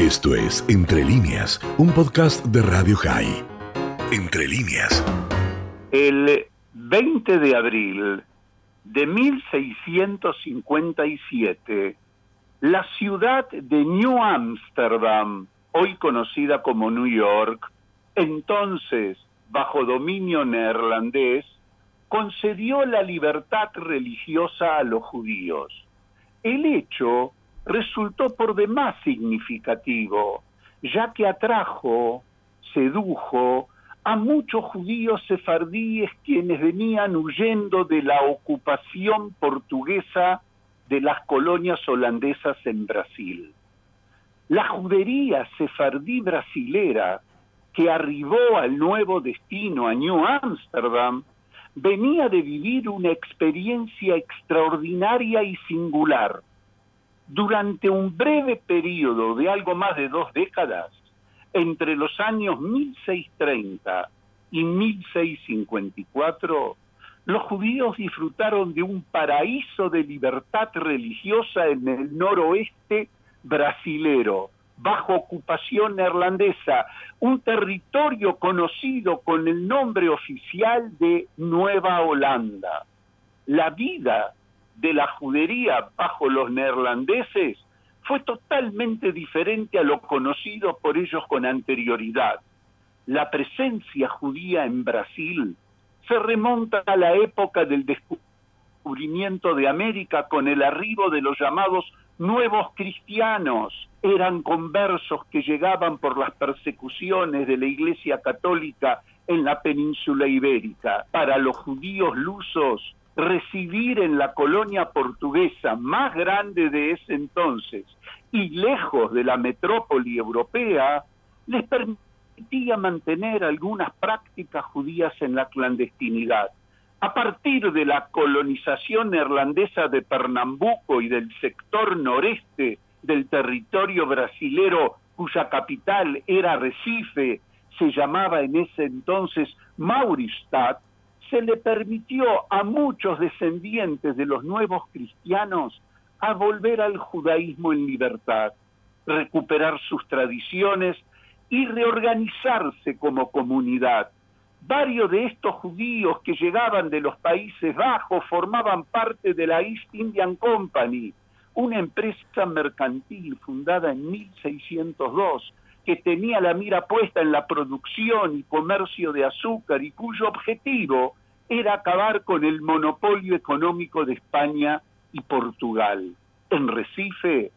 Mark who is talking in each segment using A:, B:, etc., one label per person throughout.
A: Esto es Entre líneas, un podcast de Radio High. Entre líneas.
B: El 20 de abril de 1657, la ciudad de New Amsterdam, hoy conocida como New York, entonces bajo dominio neerlandés, concedió la libertad religiosa a los judíos. El hecho resultó por demás significativo, ya que atrajo, sedujo a muchos judíos sefardíes quienes venían huyendo de la ocupación portuguesa de las colonias holandesas en Brasil. La judería sefardí brasilera que arribó al nuevo destino, a New Amsterdam, venía de vivir una experiencia extraordinaria y singular. Durante un breve periodo de algo más de dos décadas, entre los años 1630 y 1654, los judíos disfrutaron de un paraíso de libertad religiosa en el noroeste brasilero, bajo ocupación neerlandesa, un territorio conocido con el nombre oficial de Nueva Holanda. La vida de la judería bajo los neerlandeses fue totalmente diferente a lo conocido por ellos con anterioridad. La presencia judía en Brasil se remonta a la época del descubrimiento de América con el arribo de los llamados nuevos cristianos, eran conversos que llegaban por las persecuciones de la Iglesia Católica en la península ibérica. Para los judíos lusos, recibir en la colonia portuguesa más grande de ese entonces y lejos de la metrópoli europea, les permitía mantener algunas prácticas judías en la clandestinidad. A partir de la colonización neerlandesa de Pernambuco y del sector noreste del territorio brasilero, cuya capital era Recife, se llamaba en ese entonces Mauristad, se le permitió a muchos descendientes de los nuevos cristianos a volver al judaísmo en libertad, recuperar sus tradiciones y reorganizarse como comunidad. Varios de estos judíos que llegaban de los Países Bajos formaban parte de la East Indian Company, una empresa mercantil fundada en 1602 que tenía la mira puesta en la producción y comercio de azúcar y cuyo objetivo era acabar con el monopolio económico de España y Portugal. En Recife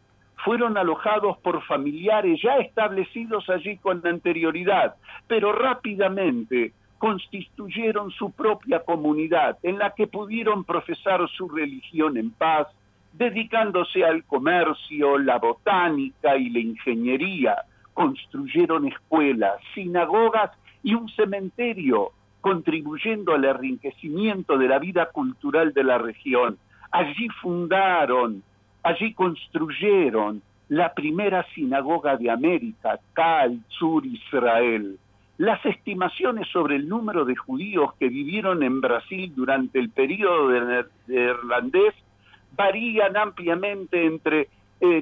B: fueron alojados por familiares ya establecidos allí con anterioridad, pero rápidamente constituyeron su propia comunidad en la que pudieron profesar su religión en paz, dedicándose al comercio, la botánica y la ingeniería. Construyeron escuelas, sinagogas y un cementerio, contribuyendo al enriquecimiento de la vida cultural de la región. Allí fundaron, allí construyeron la primera sinagoga de América, Cal Sur Israel. Las estimaciones sobre el número de judíos que vivieron en Brasil durante el periodo de varían ampliamente entre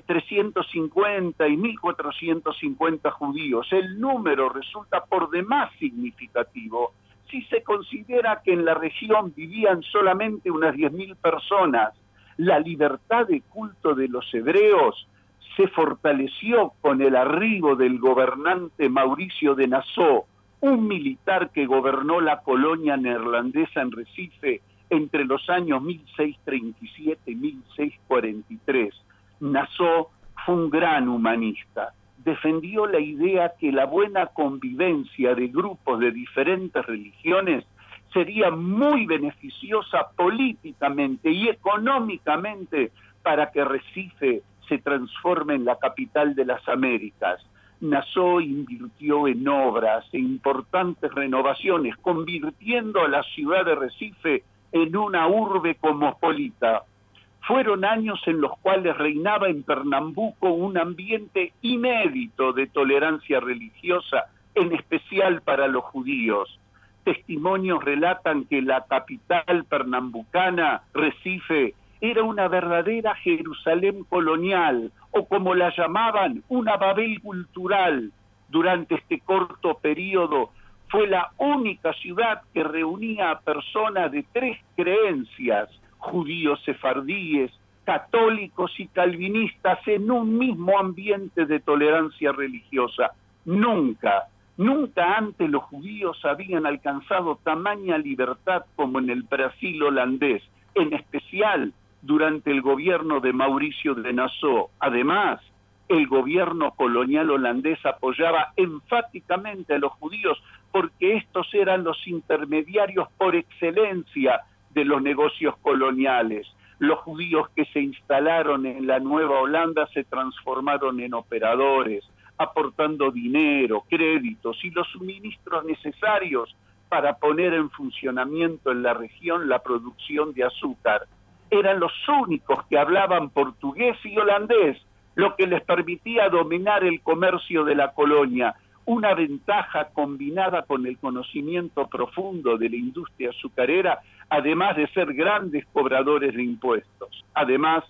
B: 350 eh, y 1450 judíos. El número resulta por demás significativo si se considera que en la región vivían solamente unas 10.000 personas. La libertad de culto de los hebreos se fortaleció con el arribo del gobernante Mauricio de Nassau, un militar que gobernó la colonia neerlandesa en Recife entre los años 1637 y 1643. Nassau fue un gran humanista. Defendió la idea que la buena convivencia de grupos de diferentes religiones sería muy beneficiosa políticamente y económicamente para que Recife se transforme en la capital de las Américas. Nassau invirtió en obras e importantes renovaciones, convirtiendo a la ciudad de Recife en una urbe cosmopolita. Fueron años en los cuales reinaba en Pernambuco un ambiente inédito de tolerancia religiosa, en especial para los judíos. Testimonios relatan que la capital pernambucana, Recife, era una verdadera Jerusalén colonial, o como la llamaban, una Babel cultural durante este corto periodo, fue la única ciudad que reunía a personas de tres creencias, judíos sefardíes, católicos y calvinistas en un mismo ambiente de tolerancia religiosa. Nunca, nunca antes los judíos habían alcanzado tamaña libertad como en el Brasil holandés, en especial durante el gobierno de Mauricio de Nassau. Además, el gobierno colonial holandés apoyaba enfáticamente a los judíos porque estos eran los intermediarios por excelencia de los negocios coloniales. Los judíos que se instalaron en la Nueva Holanda se transformaron en operadores, aportando dinero, créditos y los suministros necesarios para poner en funcionamiento en la región la producción de azúcar. Eran los únicos que hablaban portugués y holandés, lo que les permitía dominar el comercio de la colonia, una ventaja combinada con el conocimiento profundo de la industria azucarera, además de ser grandes cobradores de impuestos. Además,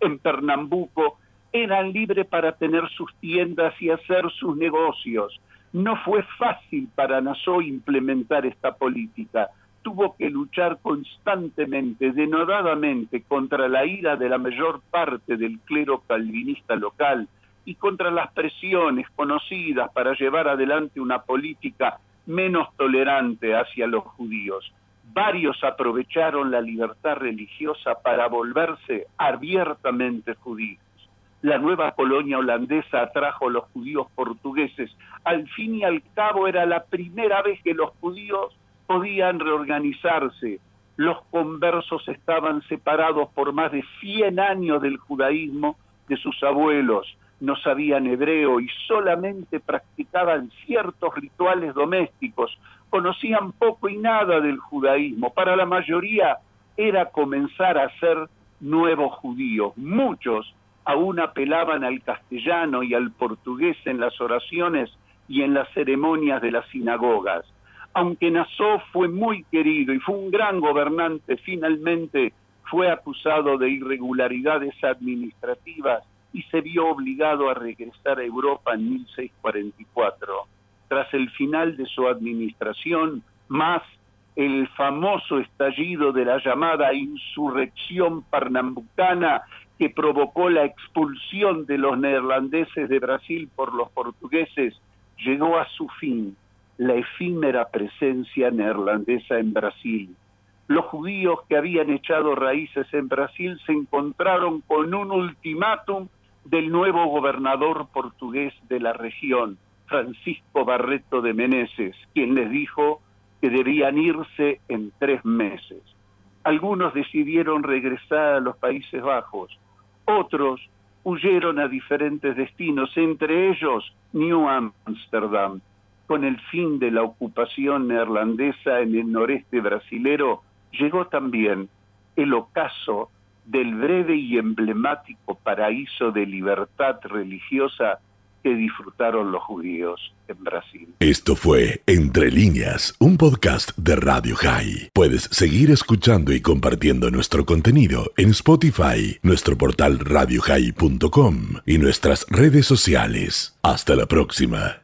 B: en Pernambuco eran libres para tener sus tiendas y hacer sus negocios. No fue fácil para Nassau implementar esta política. Tuvo que luchar constantemente, denodadamente, contra la ira de la mayor parte del clero calvinista local y contra las presiones conocidas para llevar adelante una política menos tolerante hacia los judíos. Varios aprovecharon la libertad religiosa para volverse abiertamente judíos la nueva colonia holandesa atrajo a los judíos portugueses. Al fin y al cabo era la primera vez que los judíos podían reorganizarse. Los conversos estaban separados por más de 100 años del judaísmo de sus abuelos. No sabían hebreo y solamente practicaban ciertos rituales domésticos. Conocían poco y nada del judaísmo. Para la mayoría era comenzar a ser nuevos judíos. Muchos aún apelaban al castellano y al portugués en las oraciones y en las ceremonias de las sinagogas. Aunque Nassau fue muy querido y fue un gran gobernante, finalmente fue acusado de irregularidades administrativas y se vio obligado a regresar a Europa en 1644. Tras el final de su administración, más el famoso estallido de la llamada insurrección pernambucana que provocó la expulsión de los neerlandeses de Brasil por los portugueses, llegó a su fin la efímera presencia neerlandesa en Brasil. Los judíos que habían echado raíces en Brasil se encontraron con un ultimátum del nuevo gobernador portugués de la región, Francisco Barreto de Meneses, quien les dijo que debían irse en tres meses. Algunos decidieron regresar a los Países Bajos, otros huyeron a diferentes destinos, entre ellos New Amsterdam. Con el fin de la ocupación neerlandesa en el noreste brasilero, llegó también el ocaso del breve y emblemático paraíso de libertad religiosa que disfrutaron los judíos en Brasil.
A: Esto fue Entre líneas, un podcast de Radio High. Puedes seguir escuchando y compartiendo nuestro contenido en Spotify, nuestro portal radiohigh.com y nuestras redes sociales. Hasta la próxima.